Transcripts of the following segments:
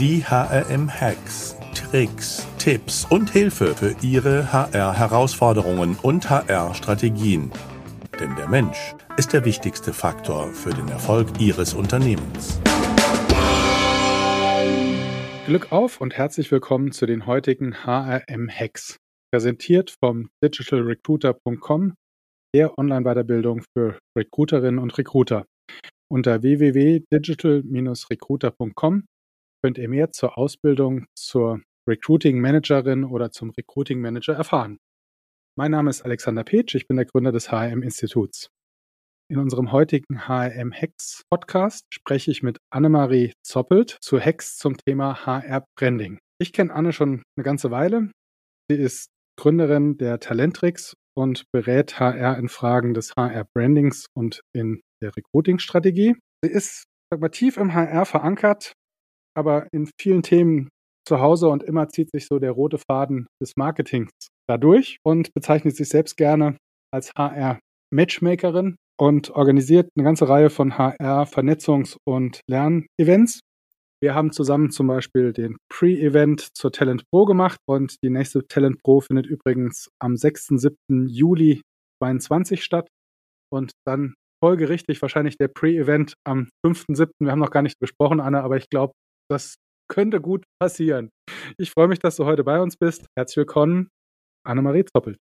Die HRM-Hacks, Tricks, Tipps und Hilfe für Ihre HR-Herausforderungen und HR-Strategien. Denn der Mensch ist der wichtigste Faktor für den Erfolg Ihres Unternehmens. Glück auf und herzlich willkommen zu den heutigen HRM-Hacks. Präsentiert vom digitalrecruiter.com, der Online-Weiterbildung für Recruiterinnen und Recruiter. Unter www.digital-recruiter.com könnt ihr mehr zur Ausbildung zur Recruiting Managerin oder zum Recruiting Manager erfahren. Mein Name ist Alexander Petsch, ich bin der Gründer des HRM Instituts. In unserem heutigen HRM Hacks Podcast spreche ich mit Annemarie Zoppelt zu Hacks zum Thema HR Branding. Ich kenne Anne schon eine ganze Weile. Sie ist Gründerin der Talentrix und berät HR in Fragen des HR Brandings und in der Recruiting-Strategie. Sie ist sag mal, tief im HR verankert, aber in vielen Themen zu Hause und immer zieht sich so der rote Faden des Marketings dadurch und bezeichnet sich selbst gerne als HR-Matchmakerin und organisiert eine ganze Reihe von HR-Vernetzungs- und Lernevents. Wir haben zusammen zum Beispiel den Pre-Event zur Talent Pro gemacht und die nächste Talent Pro findet übrigens am 6. 7. Juli 2022 statt. Und dann folgerichtig wahrscheinlich der Pre-Event am 5.7. Wir haben noch gar nicht gesprochen, Anna, aber ich glaube, das könnte gut passieren. Ich freue mich, dass du heute bei uns bist. Herzlich willkommen, Annemarie Zoppelt.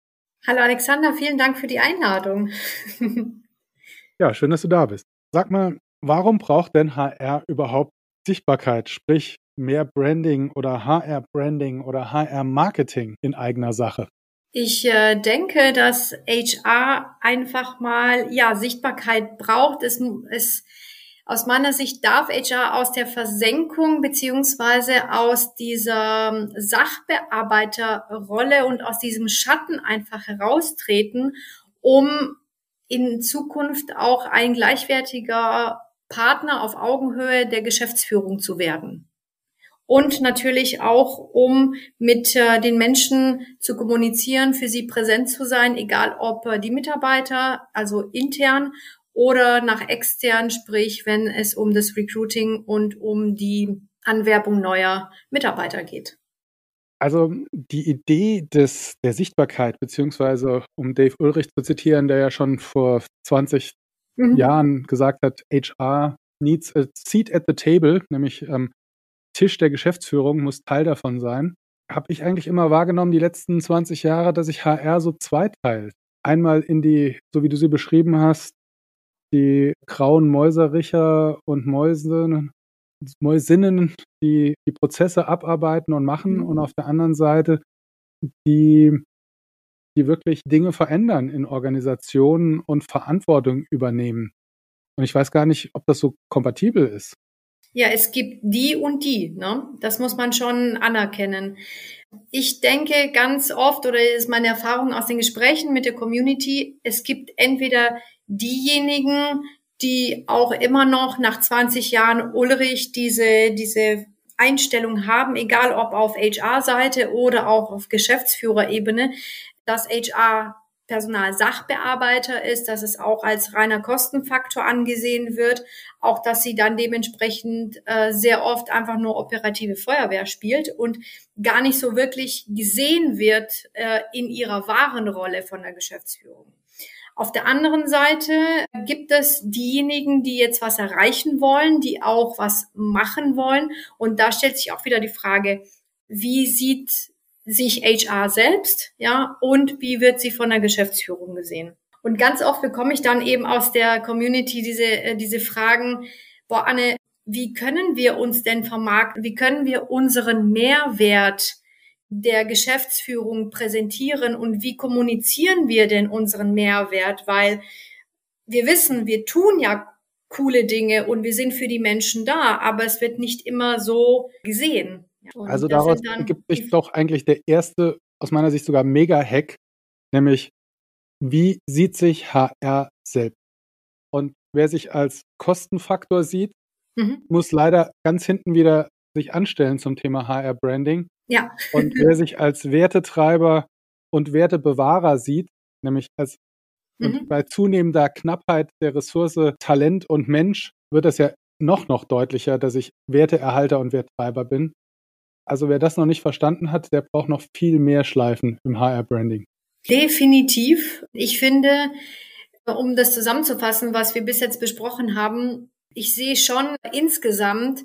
Hallo Alexander, vielen Dank für die Einladung. ja, schön, dass du da bist. Sag mal, warum braucht denn HR überhaupt Sichtbarkeit, sprich mehr Branding oder HR-Branding oder HR-Marketing in eigener Sache? Ich äh, denke, dass HR einfach mal ja Sichtbarkeit braucht. Es, es aus meiner Sicht darf HR aus der Versenkung beziehungsweise aus dieser Sachbearbeiterrolle und aus diesem Schatten einfach heraustreten, um in Zukunft auch ein gleichwertiger Partner auf Augenhöhe der Geschäftsführung zu werden. Und natürlich auch, um mit äh, den Menschen zu kommunizieren, für sie präsent zu sein, egal ob äh, die Mitarbeiter, also intern oder nach extern, sprich, wenn es um das Recruiting und um die Anwerbung neuer Mitarbeiter geht. Also die Idee des, der Sichtbarkeit, beziehungsweise um Dave Ulrich zu zitieren, der ja schon vor 20 mhm. Jahren gesagt hat, HR needs a seat at the table, nämlich ähm, Tisch der Geschäftsführung muss Teil davon sein. Habe ich eigentlich immer wahrgenommen, die letzten 20 Jahre, dass sich HR so zweiteilt. Einmal in die, so wie du sie beschrieben hast, die grauen Mäusericher und Mäuse, Mäusinnen, die die Prozesse abarbeiten und machen mhm. und auf der anderen Seite die, die wirklich Dinge verändern in Organisationen und Verantwortung übernehmen. Und ich weiß gar nicht, ob das so kompatibel ist. Ja, es gibt die und die, ne? Das muss man schon anerkennen. Ich denke ganz oft, oder ist meine Erfahrung aus den Gesprächen mit der Community, es gibt entweder diejenigen, die auch immer noch nach 20 Jahren Ulrich diese, diese Einstellung haben, egal ob auf HR-Seite oder auch auf Geschäftsführerebene, dass HR Personalsachbearbeiter ist, dass es auch als reiner Kostenfaktor angesehen wird, auch dass sie dann dementsprechend äh, sehr oft einfach nur operative Feuerwehr spielt und gar nicht so wirklich gesehen wird äh, in ihrer wahren Rolle von der Geschäftsführung. Auf der anderen Seite gibt es diejenigen, die jetzt was erreichen wollen, die auch was machen wollen. Und da stellt sich auch wieder die Frage, wie sieht sich HR selbst, ja, und wie wird sie von der Geschäftsführung gesehen. Und ganz oft bekomme ich dann eben aus der Community diese, äh, diese Fragen, boah, Anne, wie können wir uns denn vermarkten? Wie können wir unseren Mehrwert der Geschäftsführung präsentieren und wie kommunizieren wir denn unseren Mehrwert? Weil wir wissen, wir tun ja coole Dinge und wir sind für die Menschen da, aber es wird nicht immer so gesehen. Und also daraus ergibt sich doch eigentlich der erste, aus meiner Sicht sogar Mega-Hack, nämlich wie sieht sich HR selbst? Und wer sich als Kostenfaktor sieht, mhm. muss leider ganz hinten wieder sich anstellen zum Thema HR-Branding. Ja. Und wer sich als Wertetreiber und Wertebewahrer sieht, nämlich als mhm. bei zunehmender Knappheit der Ressource Talent und Mensch, wird das ja noch, noch deutlicher, dass ich Werteerhalter und Werttreiber bin. Also wer das noch nicht verstanden hat, der braucht noch viel mehr Schleifen im HR-Branding. Definitiv. Ich finde, um das zusammenzufassen, was wir bis jetzt besprochen haben, ich sehe schon insgesamt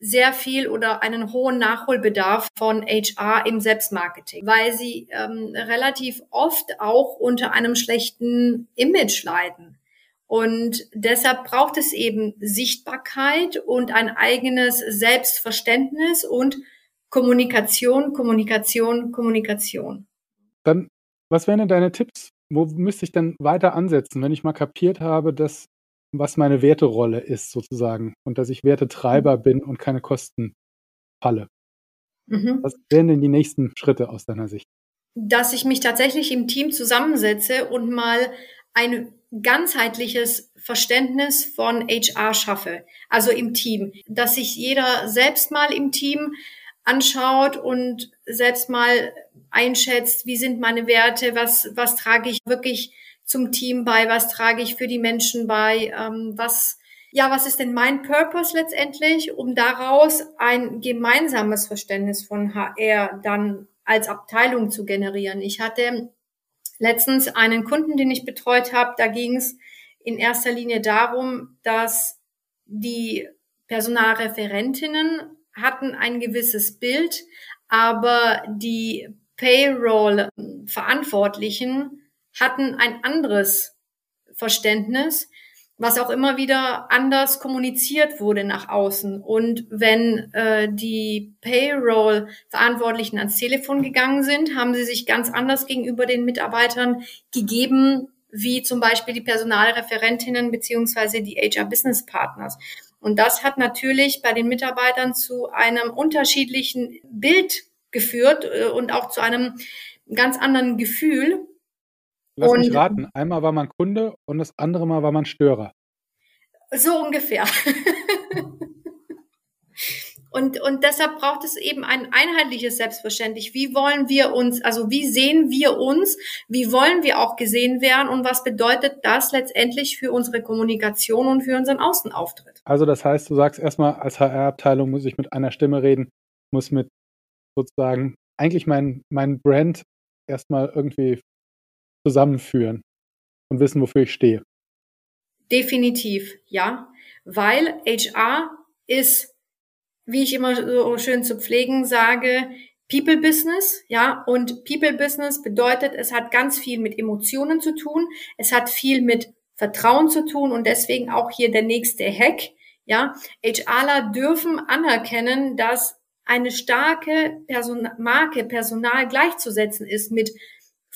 sehr viel oder einen hohen Nachholbedarf von HR im Selbstmarketing, weil sie ähm, relativ oft auch unter einem schlechten Image leiden. Und deshalb braucht es eben Sichtbarkeit und ein eigenes Selbstverständnis und Kommunikation, Kommunikation, Kommunikation. Dann, was wären denn deine Tipps? Wo müsste ich denn weiter ansetzen, wenn ich mal kapiert habe, dass was meine Werterolle ist sozusagen und dass ich Wertetreiber mhm. bin und keine Kostenfalle? Mhm. Was wären denn die nächsten Schritte aus deiner Sicht? Dass ich mich tatsächlich im Team zusammensetze und mal ein ganzheitliches Verständnis von HR schaffe, also im Team, dass sich jeder selbst mal im Team anschaut und selbst mal einschätzt, wie sind meine Werte, was, was trage ich wirklich zum Team bei, was trage ich für die Menschen bei, ähm, was, ja, was ist denn mein Purpose letztendlich, um daraus ein gemeinsames Verständnis von HR dann als Abteilung zu generieren. Ich hatte letztens einen Kunden, den ich betreut habe, da ging es in erster Linie darum, dass die Personalreferentinnen hatten ein gewisses Bild, aber die Payroll-Verantwortlichen hatten ein anderes Verständnis, was auch immer wieder anders kommuniziert wurde nach außen. Und wenn äh, die Payroll-Verantwortlichen ans Telefon gegangen sind, haben sie sich ganz anders gegenüber den Mitarbeitern gegeben, wie zum Beispiel die Personalreferentinnen beziehungsweise die HR-Business Partners. Und das hat natürlich bei den Mitarbeitern zu einem unterschiedlichen Bild geführt äh, und auch zu einem ganz anderen Gefühl. Lass und, mich raten, einmal war man Kunde und das andere Mal war man Störer. So ungefähr. und, und deshalb braucht es eben ein einheitliches Selbstverständnis. Wie wollen wir uns, also wie sehen wir uns, wie wollen wir auch gesehen werden und was bedeutet das letztendlich für unsere Kommunikation und für unseren Außenauftritt? Also das heißt, du sagst erstmal, als HR-Abteilung muss ich mit einer Stimme reden, muss mit sozusagen eigentlich mein, mein Brand erstmal irgendwie zusammenführen und wissen, wofür ich stehe. Definitiv, ja. Weil HR ist, wie ich immer so schön zu pflegen sage, People Business, ja, und People Business bedeutet, es hat ganz viel mit Emotionen zu tun, es hat viel mit Vertrauen zu tun und deswegen auch hier der nächste Hack, ja. HRler dürfen anerkennen, dass eine starke Person Marke, Personal gleichzusetzen ist mit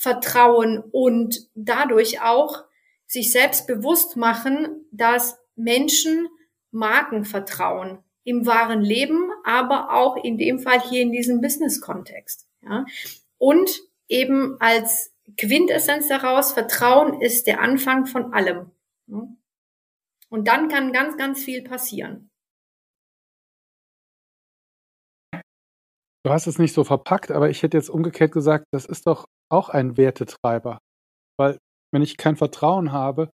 Vertrauen und dadurch auch sich selbst bewusst machen, dass Menschen Marken vertrauen im wahren Leben, aber auch in dem Fall hier in diesem Business-Kontext. Ja. Und eben als Quintessenz daraus, Vertrauen ist der Anfang von allem. Und dann kann ganz, ganz viel passieren. Du hast es nicht so verpackt, aber ich hätte jetzt umgekehrt gesagt, das ist doch auch ein Wertetreiber. Weil wenn ich kein Vertrauen habe,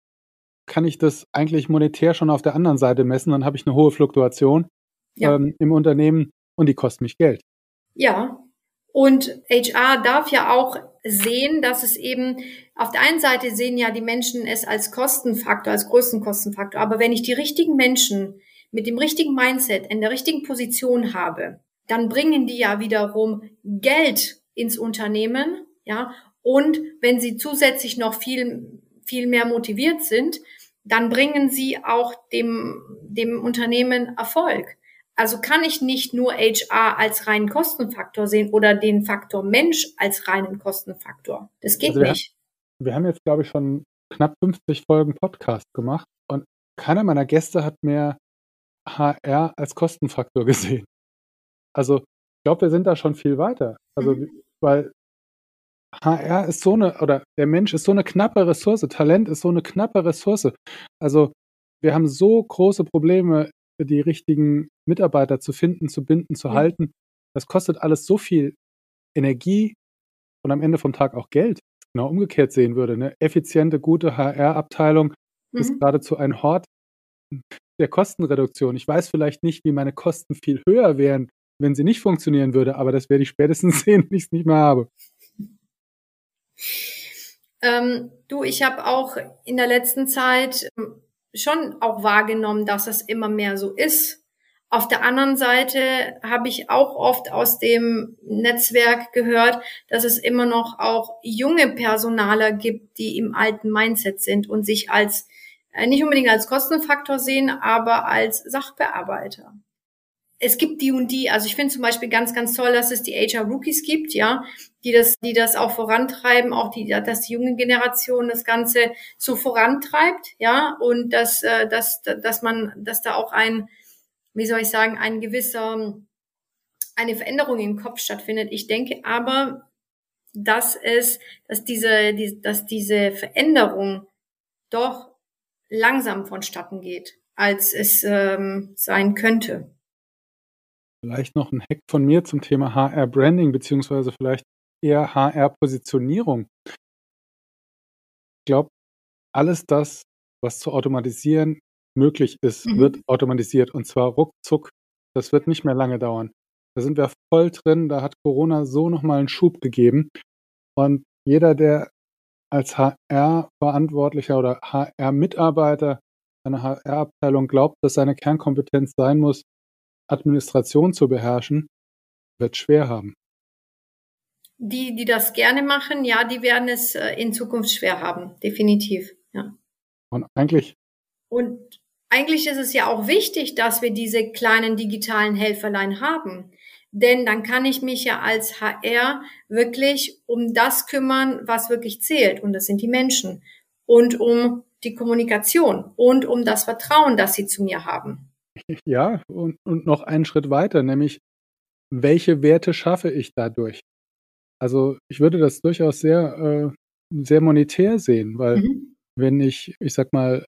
kann ich das eigentlich monetär schon auf der anderen Seite messen. Dann habe ich eine hohe Fluktuation ja. ähm, im Unternehmen und die kostet mich Geld. Ja, und HR darf ja auch sehen, dass es eben auf der einen Seite sehen ja die Menschen es als Kostenfaktor, als größten Kostenfaktor. Aber wenn ich die richtigen Menschen mit dem richtigen Mindset in der richtigen Position habe, dann bringen die ja wiederum Geld ins Unternehmen ja, und wenn sie zusätzlich noch viel, viel mehr motiviert sind, dann bringen sie auch dem, dem Unternehmen Erfolg. Also kann ich nicht nur HR als reinen Kostenfaktor sehen oder den Faktor Mensch als reinen Kostenfaktor. Das geht also wir nicht. Haben, wir haben jetzt, glaube ich, schon knapp 50 Folgen Podcast gemacht und keiner meiner Gäste hat mehr HR als Kostenfaktor gesehen. Also ich glaube, wir sind da schon viel weiter. Also, mhm. weil HR ist so eine, oder der Mensch ist so eine knappe Ressource, Talent ist so eine knappe Ressource. Also wir haben so große Probleme, die richtigen Mitarbeiter zu finden, zu binden, zu ja. halten. Das kostet alles so viel Energie und am Ende vom Tag auch Geld. Genau umgekehrt sehen würde. Eine effiziente, gute HR-Abteilung mhm. ist geradezu ein Hort. der Kostenreduktion. Ich weiß vielleicht nicht, wie meine Kosten viel höher wären, wenn sie nicht funktionieren würde, aber das werde ich spätestens sehen, wenn ich es nicht mehr habe. Ähm, du, ich habe auch in der letzten Zeit ähm, schon auch wahrgenommen, dass es immer mehr so ist. Auf der anderen Seite habe ich auch oft aus dem Netzwerk gehört, dass es immer noch auch junge Personaler gibt, die im alten Mindset sind und sich als äh, nicht unbedingt als Kostenfaktor sehen, aber als Sachbearbeiter es gibt die und die. Also ich finde zum Beispiel ganz, ganz toll, dass es die HR Rookies gibt, ja, die das, die das auch vorantreiben, auch die, dass die junge Generation das Ganze so vorantreibt, ja, und dass, äh, dass, dass man, dass da auch ein, wie soll ich sagen, ein gewisser, eine Veränderung im Kopf stattfindet. Ich denke aber, dass es, dass diese, die, dass diese Veränderung doch langsam vonstatten geht, als es ähm, sein könnte. Vielleicht noch ein Hack von mir zum Thema HR-Branding, beziehungsweise vielleicht eher HR-Positionierung. Ich glaube, alles das, was zu automatisieren möglich ist, mhm. wird automatisiert und zwar ruckzuck. Das wird nicht mehr lange dauern. Da sind wir voll drin. Da hat Corona so nochmal einen Schub gegeben. Und jeder, der als HR-Verantwortlicher oder HR-Mitarbeiter einer HR-Abteilung glaubt, dass seine Kernkompetenz sein muss, Administration zu beherrschen, wird schwer haben. Die, die das gerne machen, ja, die werden es äh, in Zukunft schwer haben, definitiv, ja. Und eigentlich. Und eigentlich ist es ja auch wichtig, dass wir diese kleinen digitalen Helferlein haben. Denn dann kann ich mich ja als HR wirklich um das kümmern, was wirklich zählt. Und das sind die Menschen. Und um die Kommunikation und um das Vertrauen, das sie zu mir haben. Ja, und, und noch einen Schritt weiter, nämlich welche Werte schaffe ich dadurch? Also ich würde das durchaus sehr, äh, sehr monetär sehen, weil mhm. wenn ich, ich sag mal,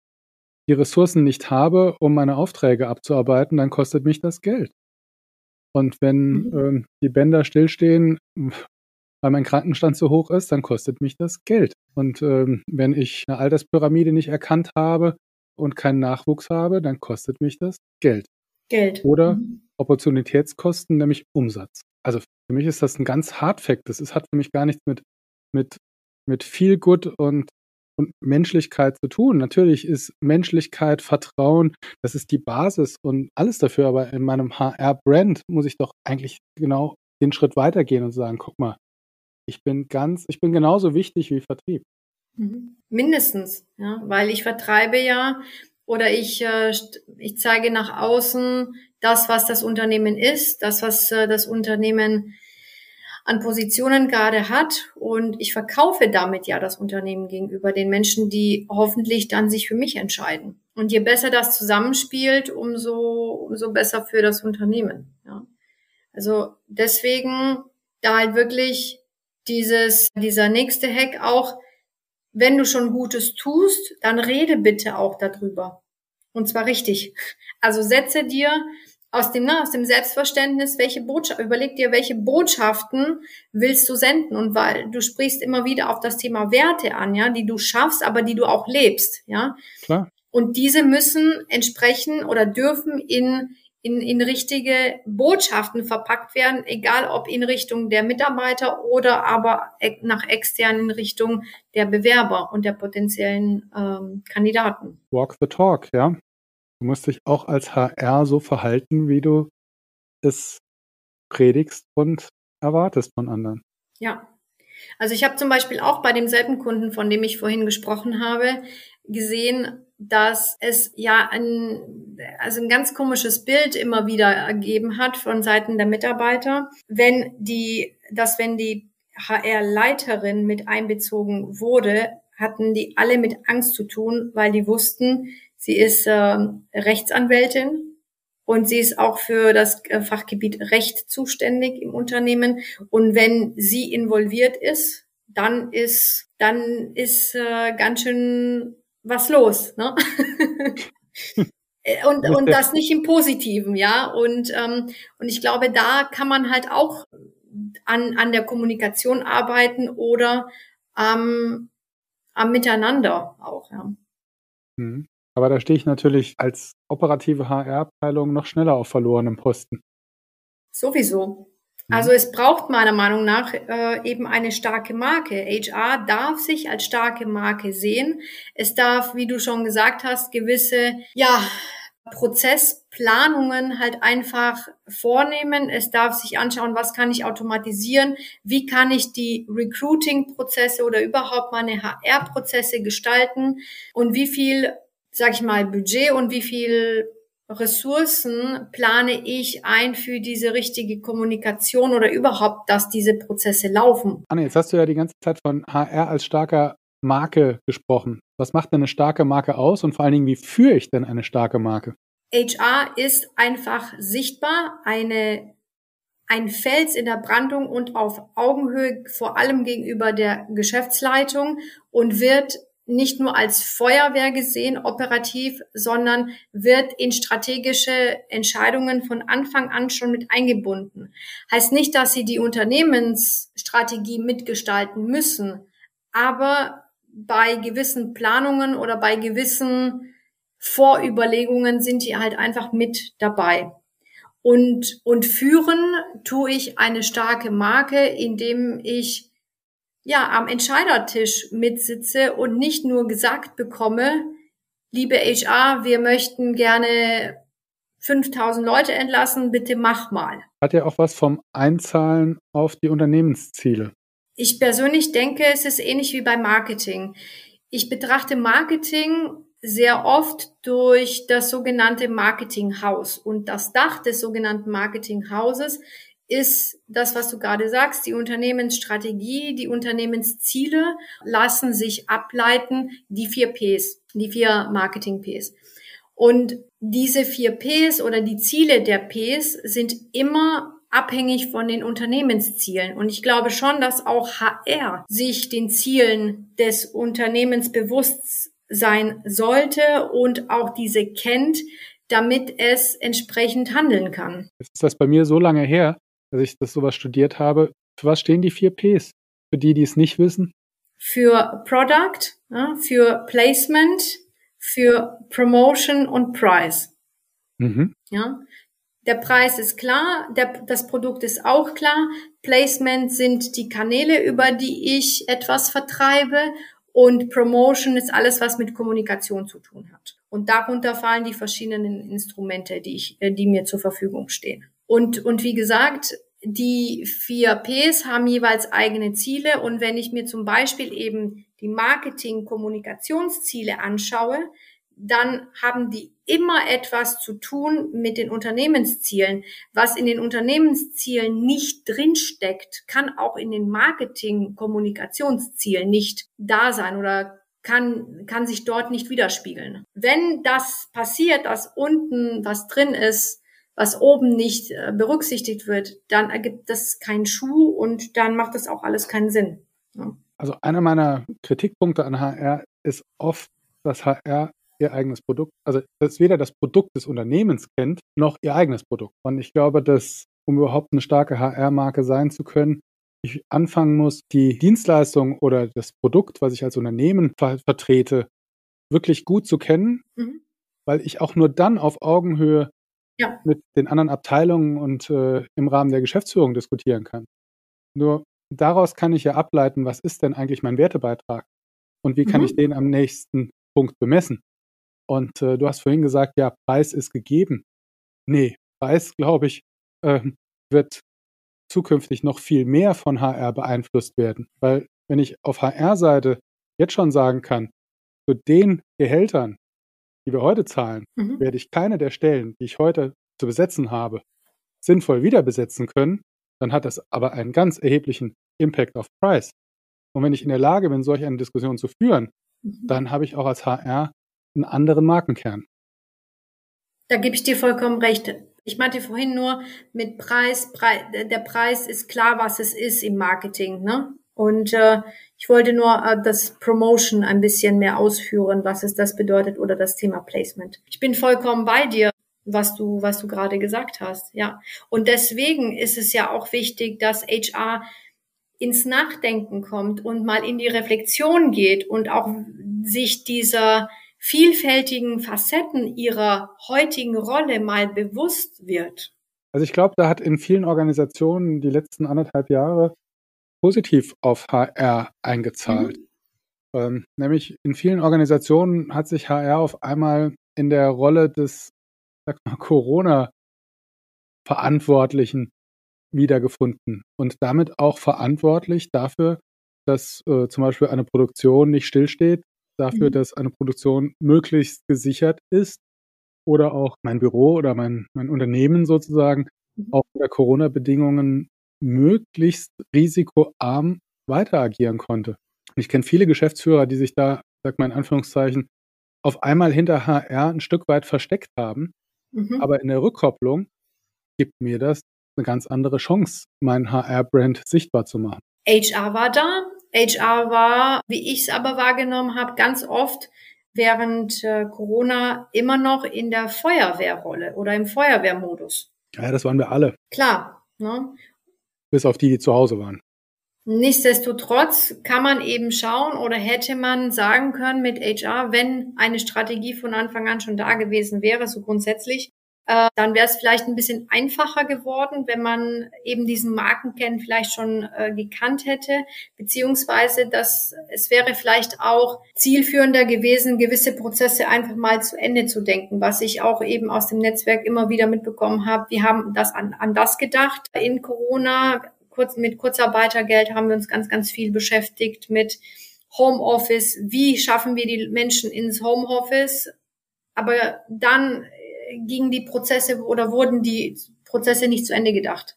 die Ressourcen nicht habe, um meine Aufträge abzuarbeiten, dann kostet mich das Geld. Und wenn mhm. äh, die Bänder stillstehen, weil mein Krankenstand so hoch ist, dann kostet mich das Geld. Und ähm, wenn ich eine Alterspyramide nicht erkannt habe, und keinen Nachwuchs habe, dann kostet mich das Geld. Geld. Oder mhm. Opportunitätskosten, nämlich Umsatz. Also für mich ist das ein ganz Hard Fact. Das ist, hat für mich gar nichts mit, mit, mit viel Gut und, und Menschlichkeit zu tun. Natürlich ist Menschlichkeit, Vertrauen, das ist die Basis und alles dafür. Aber in meinem HR-Brand muss ich doch eigentlich genau den Schritt weitergehen und sagen, guck mal, ich bin ganz, ich bin genauso wichtig wie Vertrieb. Mindestens, ja, weil ich vertreibe ja oder ich, äh, ich zeige nach außen das, was das Unternehmen ist, das, was äh, das Unternehmen an Positionen gerade hat und ich verkaufe damit ja das Unternehmen gegenüber den Menschen, die hoffentlich dann sich für mich entscheiden. Und je besser das zusammenspielt, umso, umso besser für das Unternehmen. Ja. Also deswegen da halt wirklich dieses, dieser nächste Hack auch, wenn du schon Gutes tust, dann rede bitte auch darüber. Und zwar richtig. Also setze dir aus dem, ne, aus dem Selbstverständnis, welche Botschaft, überleg dir, welche Botschaften willst du senden? Und weil du sprichst immer wieder auf das Thema Werte an, ja, die du schaffst, aber die du auch lebst, ja. Klar. Und diese müssen entsprechen oder dürfen in in, in richtige Botschaften verpackt werden, egal ob in Richtung der Mitarbeiter oder aber nach extern in Richtung der Bewerber und der potenziellen ähm, Kandidaten. Walk the talk, ja. Du musst dich auch als HR so verhalten, wie du es predigst und erwartest von anderen. Ja. Also ich habe zum Beispiel auch bei demselben Kunden, von dem ich vorhin gesprochen habe, gesehen, dass es ja ein, also ein ganz komisches Bild immer wieder ergeben hat von Seiten der Mitarbeiter, wenn die, dass wenn die HR-Leiterin mit einbezogen wurde, hatten die alle mit Angst zu tun, weil die wussten, sie ist äh, Rechtsanwältin und sie ist auch für das äh, Fachgebiet Recht zuständig im Unternehmen. Und wenn sie involviert ist, dann ist, dann ist äh, ganz schön was los, ne? und, und das nicht im Positiven, ja. Und, ähm, und ich glaube, da kann man halt auch an, an der Kommunikation arbeiten oder ähm, am Miteinander auch, ja. Mhm. Aber da stehe ich natürlich als operative HR-Abteilung noch schneller auf verlorenem Posten. Sowieso. Mhm. Also es braucht meiner Meinung nach äh, eben eine starke Marke. HR darf sich als starke Marke sehen. Es darf, wie du schon gesagt hast, gewisse ja Prozessplanungen halt einfach vornehmen. Es darf sich anschauen, was kann ich automatisieren, wie kann ich die Recruiting-Prozesse oder überhaupt meine HR-Prozesse gestalten und wie viel, sag ich mal, Budget und wie viel Ressourcen plane ich ein für diese richtige Kommunikation oder überhaupt, dass diese Prozesse laufen. Anne, jetzt hast du ja die ganze Zeit von HR als starker Marke gesprochen. Was macht denn eine starke Marke aus und vor allen Dingen, wie führe ich denn eine starke Marke? HR ist einfach sichtbar, eine, ein Fels in der Brandung und auf Augenhöhe, vor allem gegenüber der Geschäftsleitung und wird nicht nur als Feuerwehr gesehen, operativ, sondern wird in strategische Entscheidungen von Anfang an schon mit eingebunden. Heißt nicht, dass sie die Unternehmensstrategie mitgestalten müssen, aber bei gewissen Planungen oder bei gewissen Vorüberlegungen sind die halt einfach mit dabei. Und, und führen tue ich eine starke Marke, indem ich ja am Entscheidertisch mitsitze und nicht nur gesagt bekomme, liebe HR, wir möchten gerne 5000 Leute entlassen, bitte mach mal. Hat ja auch was vom Einzahlen auf die Unternehmensziele. Ich persönlich denke, es ist ähnlich wie beim Marketing. Ich betrachte Marketing sehr oft durch das sogenannte Marketinghaus. Und das Dach des sogenannten Marketinghauses ist das, was du gerade sagst, die Unternehmensstrategie, die Unternehmensziele lassen sich ableiten, die vier Ps, die vier Marketing-Ps. Und diese vier Ps oder die Ziele der Ps sind immer abhängig von den Unternehmenszielen. Und ich glaube schon, dass auch HR sich den Zielen des Unternehmens bewusst sein sollte und auch diese kennt, damit es entsprechend handeln kann. Jetzt ist das bei mir so lange her, dass ich das sowas studiert habe. Für was stehen die vier Ps? Für die, die es nicht wissen? Für Product, für Placement, für Promotion und Price. Mhm. Ja, der Preis ist klar, der, das Produkt ist auch klar. Placement sind die Kanäle, über die ich etwas vertreibe und Promotion ist alles, was mit Kommunikation zu tun hat. Und darunter fallen die verschiedenen Instrumente, die ich, äh, die mir zur Verfügung stehen. Und, und wie gesagt, die vier Ps haben jeweils eigene Ziele. Und wenn ich mir zum Beispiel eben die Marketing-Kommunikationsziele anschaue, dann haben die immer etwas zu tun mit den Unternehmenszielen. Was in den Unternehmenszielen nicht drinsteckt, kann auch in den Marketing-Kommunikationszielen nicht da sein oder kann, kann sich dort nicht widerspiegeln. Wenn das passiert, dass unten was drin ist, was oben nicht äh, berücksichtigt wird, dann ergibt das keinen Schuh und dann macht das auch alles keinen Sinn. Ja. Also einer meiner Kritikpunkte an HR ist oft, dass HR ihr eigenes Produkt, also dass weder das Produkt des Unternehmens kennt, noch ihr eigenes Produkt. Und ich glaube, dass, um überhaupt eine starke HR-Marke sein zu können, ich anfangen muss, die Dienstleistung oder das Produkt, was ich als Unternehmen ver vertrete, wirklich gut zu kennen, mhm. weil ich auch nur dann auf Augenhöhe ja. mit den anderen Abteilungen und äh, im Rahmen der Geschäftsführung diskutieren kann. Nur daraus kann ich ja ableiten, was ist denn eigentlich mein Wertebeitrag und wie kann mhm. ich den am nächsten Punkt bemessen. Und äh, du hast vorhin gesagt, ja, Preis ist gegeben. Nee, Preis, glaube ich, äh, wird zukünftig noch viel mehr von HR beeinflusst werden. Weil wenn ich auf HR-Seite jetzt schon sagen kann, zu den Gehältern, die wir heute zahlen, mhm. werde ich keine der Stellen, die ich heute zu besetzen habe, sinnvoll wieder besetzen können, dann hat das aber einen ganz erheblichen Impact auf Price. Und wenn ich in der Lage bin, solch eine Diskussion zu führen, mhm. dann habe ich auch als HR einen anderen Markenkern. Da gebe ich dir vollkommen recht. Ich meinte vorhin nur mit Preis, Preis der Preis ist klar, was es ist im Marketing, ne? Und äh, ich wollte nur äh, das Promotion ein bisschen mehr ausführen, was es das bedeutet oder das Thema Placement. Ich bin vollkommen bei dir, was du was du gerade gesagt hast, ja. Und deswegen ist es ja auch wichtig, dass HR ins Nachdenken kommt und mal in die Reflexion geht und auch sich dieser vielfältigen Facetten ihrer heutigen Rolle mal bewusst wird. Also ich glaube, da hat in vielen Organisationen die letzten anderthalb Jahre positiv auf HR eingezahlt. Mhm. Ähm, nämlich in vielen Organisationen hat sich HR auf einmal in der Rolle des Corona-Verantwortlichen wiedergefunden und damit auch verantwortlich dafür, dass äh, zum Beispiel eine Produktion nicht stillsteht, dafür, mhm. dass eine Produktion möglichst gesichert ist oder auch mein Büro oder mein, mein Unternehmen sozusagen mhm. auch unter Corona-Bedingungen möglichst risikoarm weiter agieren konnte. Und ich kenne viele Geschäftsführer, die sich da, sag mal in Anführungszeichen, auf einmal hinter HR ein Stück weit versteckt haben. Mhm. Aber in der Rückkopplung gibt mir das eine ganz andere Chance, meinen HR-Brand sichtbar zu machen. HR war da. HR war, wie ich es aber wahrgenommen habe, ganz oft während äh, Corona immer noch in der Feuerwehrrolle oder im Feuerwehrmodus. Ja, das waren wir alle. Klar. Ne? Bis auf die, die zu Hause waren. Nichtsdestotrotz kann man eben schauen oder hätte man sagen können mit HR, wenn eine Strategie von Anfang an schon da gewesen wäre, so grundsätzlich, äh, dann wäre es vielleicht ein bisschen einfacher geworden, wenn man eben diesen Markenkern vielleicht schon äh, gekannt hätte, beziehungsweise dass es wäre vielleicht auch zielführender gewesen, gewisse Prozesse einfach mal zu Ende zu denken, was ich auch eben aus dem Netzwerk immer wieder mitbekommen habe. Wir haben das an, an das gedacht in Corona kurz, mit Kurzarbeitergeld haben wir uns ganz, ganz viel beschäftigt mit Homeoffice. Wie schaffen wir die Menschen ins Homeoffice? Aber dann gingen die Prozesse oder wurden die Prozesse nicht zu Ende gedacht.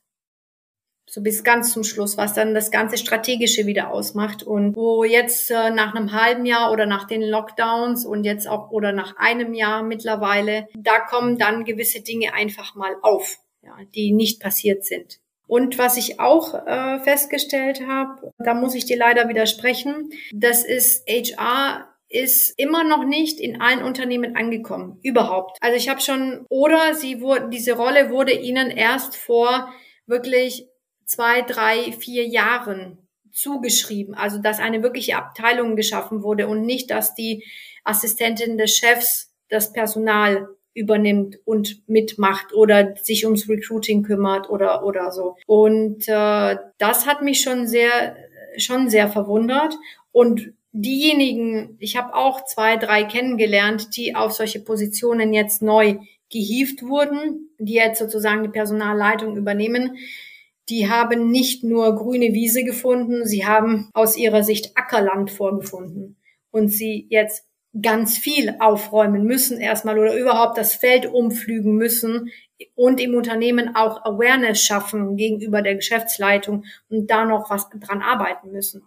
So bis ganz zum Schluss, was dann das ganze Strategische wieder ausmacht und wo jetzt äh, nach einem halben Jahr oder nach den Lockdowns und jetzt auch oder nach einem Jahr mittlerweile, da kommen dann gewisse Dinge einfach mal auf, ja, die nicht passiert sind. Und was ich auch äh, festgestellt habe, da muss ich dir leider widersprechen, das ist HR ist immer noch nicht in allen Unternehmen angekommen, überhaupt. Also ich habe schon oder sie wurde diese Rolle wurde ihnen erst vor wirklich zwei, drei, vier Jahren zugeschrieben. Also dass eine wirkliche Abteilung geschaffen wurde und nicht, dass die Assistentin des Chefs das Personal übernimmt und mitmacht oder sich ums Recruiting kümmert oder oder so. Und äh, das hat mich schon sehr schon sehr verwundert und diejenigen, ich habe auch zwei, drei kennengelernt, die auf solche Positionen jetzt neu gehievt wurden, die jetzt sozusagen die Personalleitung übernehmen, die haben nicht nur grüne Wiese gefunden, sie haben aus ihrer Sicht Ackerland vorgefunden und sie jetzt ganz viel aufräumen müssen erstmal oder überhaupt das Feld umflügen müssen und im Unternehmen auch Awareness schaffen gegenüber der Geschäftsleitung und da noch was dran arbeiten müssen.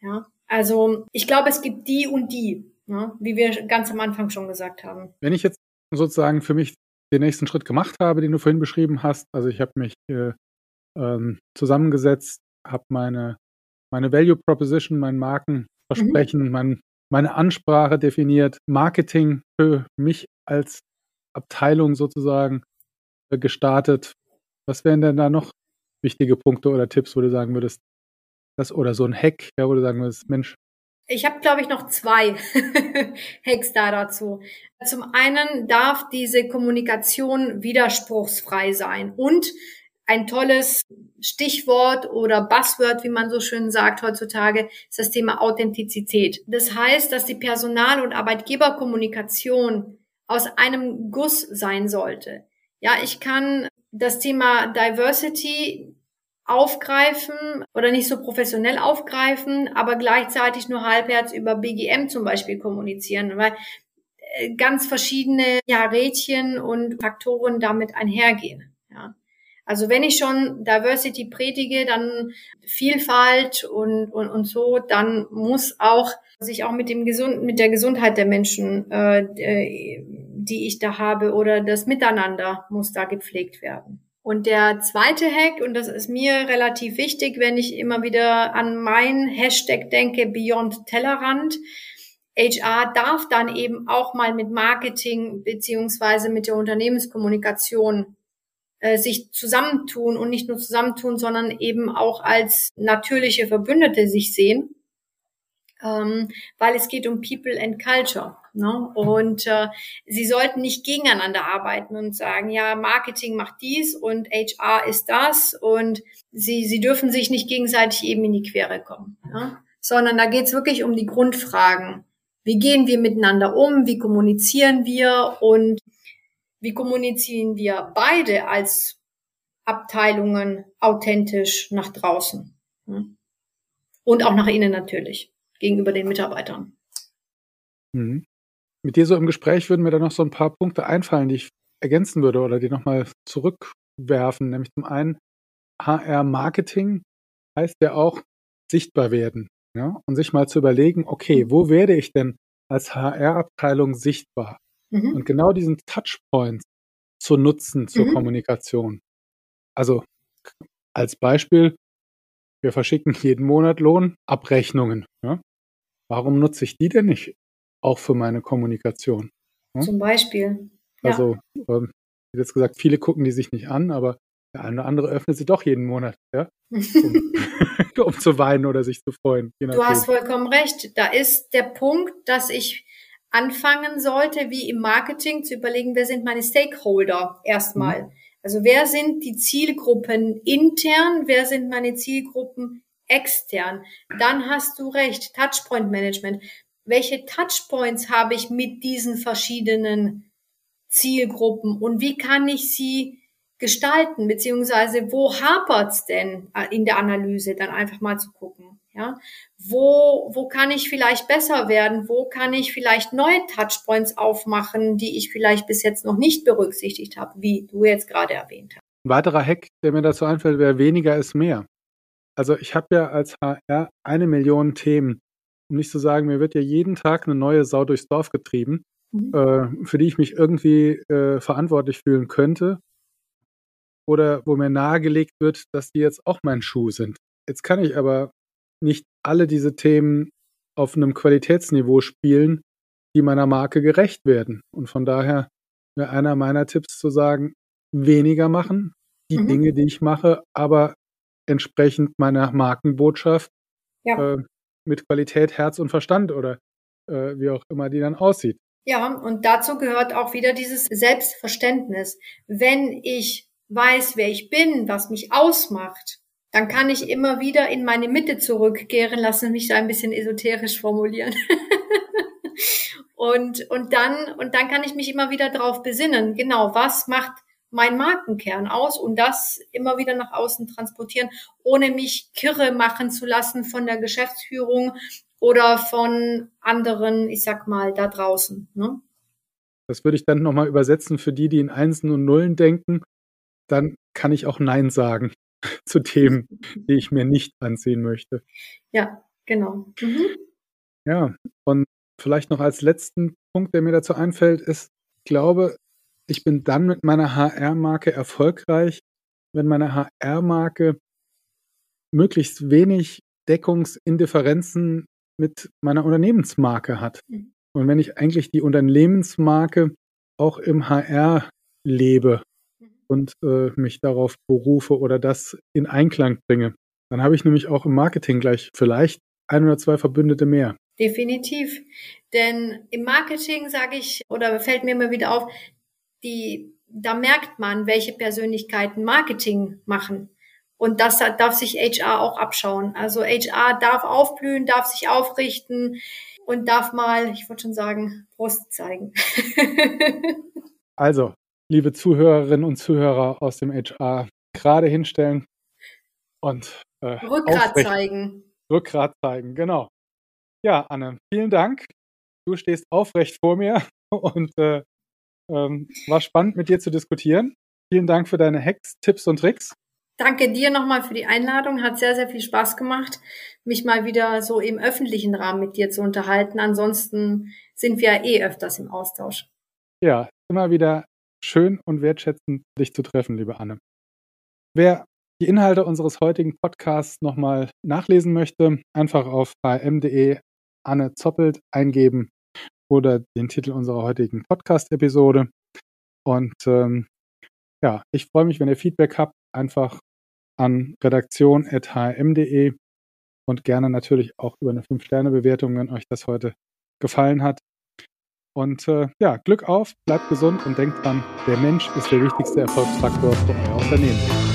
Ja, also ich glaube, es gibt die und die, ne, wie wir ganz am Anfang schon gesagt haben. Wenn ich jetzt sozusagen für mich den nächsten Schritt gemacht habe, den du vorhin beschrieben hast, also ich habe mich äh, ähm, zusammengesetzt, habe meine meine Value Proposition, mein Markenversprechen, mhm. mein meine Ansprache definiert, Marketing für mich als Abteilung sozusagen äh, gestartet. Was wären denn da noch wichtige Punkte oder Tipps, wo du sagen würdest, das oder so ein Hack, ja, wo du sagen würdest, Mensch. Ich habe, glaube ich, noch zwei Hacks da dazu. Zum einen darf diese Kommunikation widerspruchsfrei sein und ein tolles Stichwort oder Buzzword, wie man so schön sagt heutzutage, ist das Thema Authentizität. Das heißt, dass die Personal- und Arbeitgeberkommunikation aus einem Guss sein sollte. Ja, ich kann das Thema Diversity aufgreifen oder nicht so professionell aufgreifen, aber gleichzeitig nur halbherz über BGM zum Beispiel kommunizieren, weil äh, ganz verschiedene ja, Rädchen und Faktoren damit einhergehen. Ja. Also wenn ich schon Diversity predige, dann Vielfalt und, und, und so, dann muss auch sich auch mit dem Gesund, mit der Gesundheit der Menschen, äh, die ich da habe, oder das Miteinander muss da gepflegt werden. Und der zweite Hack, und das ist mir relativ wichtig, wenn ich immer wieder an mein Hashtag denke, Beyond Tellerrand, HR darf dann eben auch mal mit Marketing beziehungsweise mit der Unternehmenskommunikation äh, sich zusammentun und nicht nur zusammentun, sondern eben auch als natürliche Verbündete sich sehen ähm, weil es geht um People and Culture. Ne? Und äh, sie sollten nicht gegeneinander arbeiten und sagen, ja, Marketing macht dies und HR ist das und sie, sie dürfen sich nicht gegenseitig eben in die Quere kommen. Ne? Sondern da geht es wirklich um die Grundfragen. Wie gehen wir miteinander um? Wie kommunizieren wir? Und wie kommunizieren wir beide als Abteilungen authentisch nach draußen? Ne? Und auch nach innen natürlich gegenüber den Mitarbeitern. Mhm. Mit dir so im Gespräch würden mir da noch so ein paar Punkte einfallen, die ich ergänzen würde oder die nochmal zurückwerfen. Nämlich zum einen, HR-Marketing heißt ja auch sichtbar werden. Ja? Und sich mal zu überlegen, okay, wo werde ich denn als HR-Abteilung sichtbar? Mhm. Und genau diesen Touchpoints zu nutzen zur mhm. Kommunikation. Also als Beispiel, wir verschicken jeden Monat Lohnabrechnungen. Ja? Warum nutze ich die denn nicht auch für meine Kommunikation? Ja? Zum Beispiel. Also, ja. ähm, wie jetzt gesagt, viele gucken die sich nicht an, aber der eine oder andere öffnet sie doch jeden Monat, ja? Um, um zu weinen oder sich zu freuen. Du hast vollkommen recht. Da ist der Punkt, dass ich anfangen sollte, wie im Marketing zu überlegen, wer sind meine Stakeholder erstmal. Mhm. Also wer sind die Zielgruppen intern, wer sind meine Zielgruppen extern? Dann hast du recht, Touchpoint Management. Welche Touchpoints habe ich mit diesen verschiedenen Zielgruppen und wie kann ich sie gestalten, beziehungsweise wo hapert's denn äh, in der Analyse, dann einfach mal zu gucken. Ja, wo, wo kann ich vielleicht besser werden? Wo kann ich vielleicht neue Touchpoints aufmachen, die ich vielleicht bis jetzt noch nicht berücksichtigt habe, wie du jetzt gerade erwähnt hast? Ein weiterer Hack, der mir dazu einfällt, wäre weniger ist mehr. Also ich habe ja als HR eine Million Themen. Um nicht zu sagen, mir wird ja jeden Tag eine neue Sau durchs Dorf getrieben, mhm. äh, für die ich mich irgendwie äh, verantwortlich fühlen könnte. Oder wo mir nahegelegt wird, dass die jetzt auch mein Schuh sind. Jetzt kann ich aber nicht alle diese Themen auf einem Qualitätsniveau spielen, die meiner Marke gerecht werden. Und von daher wäre einer meiner Tipps zu sagen, weniger machen, die mhm. Dinge, die ich mache, aber entsprechend meiner Markenbotschaft ja. äh, mit Qualität, Herz und Verstand oder äh, wie auch immer die dann aussieht. Ja, und dazu gehört auch wieder dieses Selbstverständnis. Wenn ich weiß, wer ich bin, was mich ausmacht, dann kann ich immer wieder in meine Mitte zurückkehren, lassen mich da ein bisschen esoterisch formulieren. und, und dann, und dann kann ich mich immer wieder darauf besinnen, genau, was macht mein Markenkern aus und das immer wieder nach außen transportieren, ohne mich kirre machen zu lassen von der Geschäftsführung oder von anderen, ich sag mal, da draußen. Ne? Das würde ich dann nochmal übersetzen für die, die in Einsen und Nullen denken. Dann kann ich auch Nein sagen. zu Themen, die ich mir nicht ansehen möchte. Ja, genau. Mhm. Ja, und vielleicht noch als letzten Punkt, der mir dazu einfällt, ist, ich glaube, ich bin dann mit meiner HR-Marke erfolgreich, wenn meine HR-Marke möglichst wenig Deckungsindifferenzen mit meiner Unternehmensmarke hat. Mhm. Und wenn ich eigentlich die Unternehmensmarke auch im HR lebe und äh, mich darauf berufe oder das in Einklang bringe. Dann habe ich nämlich auch im Marketing gleich vielleicht ein oder zwei Verbündete mehr. Definitiv. Denn im Marketing sage ich, oder fällt mir immer wieder auf, die, da merkt man, welche Persönlichkeiten Marketing machen. Und das darf sich HR auch abschauen. Also HR darf aufblühen, darf sich aufrichten und darf mal, ich wollte schon sagen, Brust zeigen. also, liebe Zuhörerinnen und Zuhörer aus dem HR, gerade hinstellen und äh, Rückgrat zeigen. Rückgrat zeigen, genau. Ja, Anne, vielen Dank. Du stehst aufrecht vor mir und äh, ähm, war spannend mit dir zu diskutieren. Vielen Dank für deine Hacks, Tipps und Tricks. Danke dir nochmal für die Einladung. Hat sehr, sehr viel Spaß gemacht, mich mal wieder so im öffentlichen Rahmen mit dir zu unterhalten. Ansonsten sind wir eh öfters im Austausch. Ja, immer wieder schön und wertschätzend, dich zu treffen, liebe Anne. Wer die Inhalte unseres heutigen Podcasts nochmal nachlesen möchte, einfach auf hm.de Anne Zoppelt eingeben oder den Titel unserer heutigen Podcast-Episode. Und ähm, ja, ich freue mich, wenn ihr Feedback habt, einfach an redaktion.hm.de und gerne natürlich auch über eine 5-Sterne-Bewertung, wenn euch das heute gefallen hat. Und äh, ja, Glück auf, bleibt gesund und denkt dran, der Mensch ist der wichtigste Erfolgsfaktor für euer Unternehmen.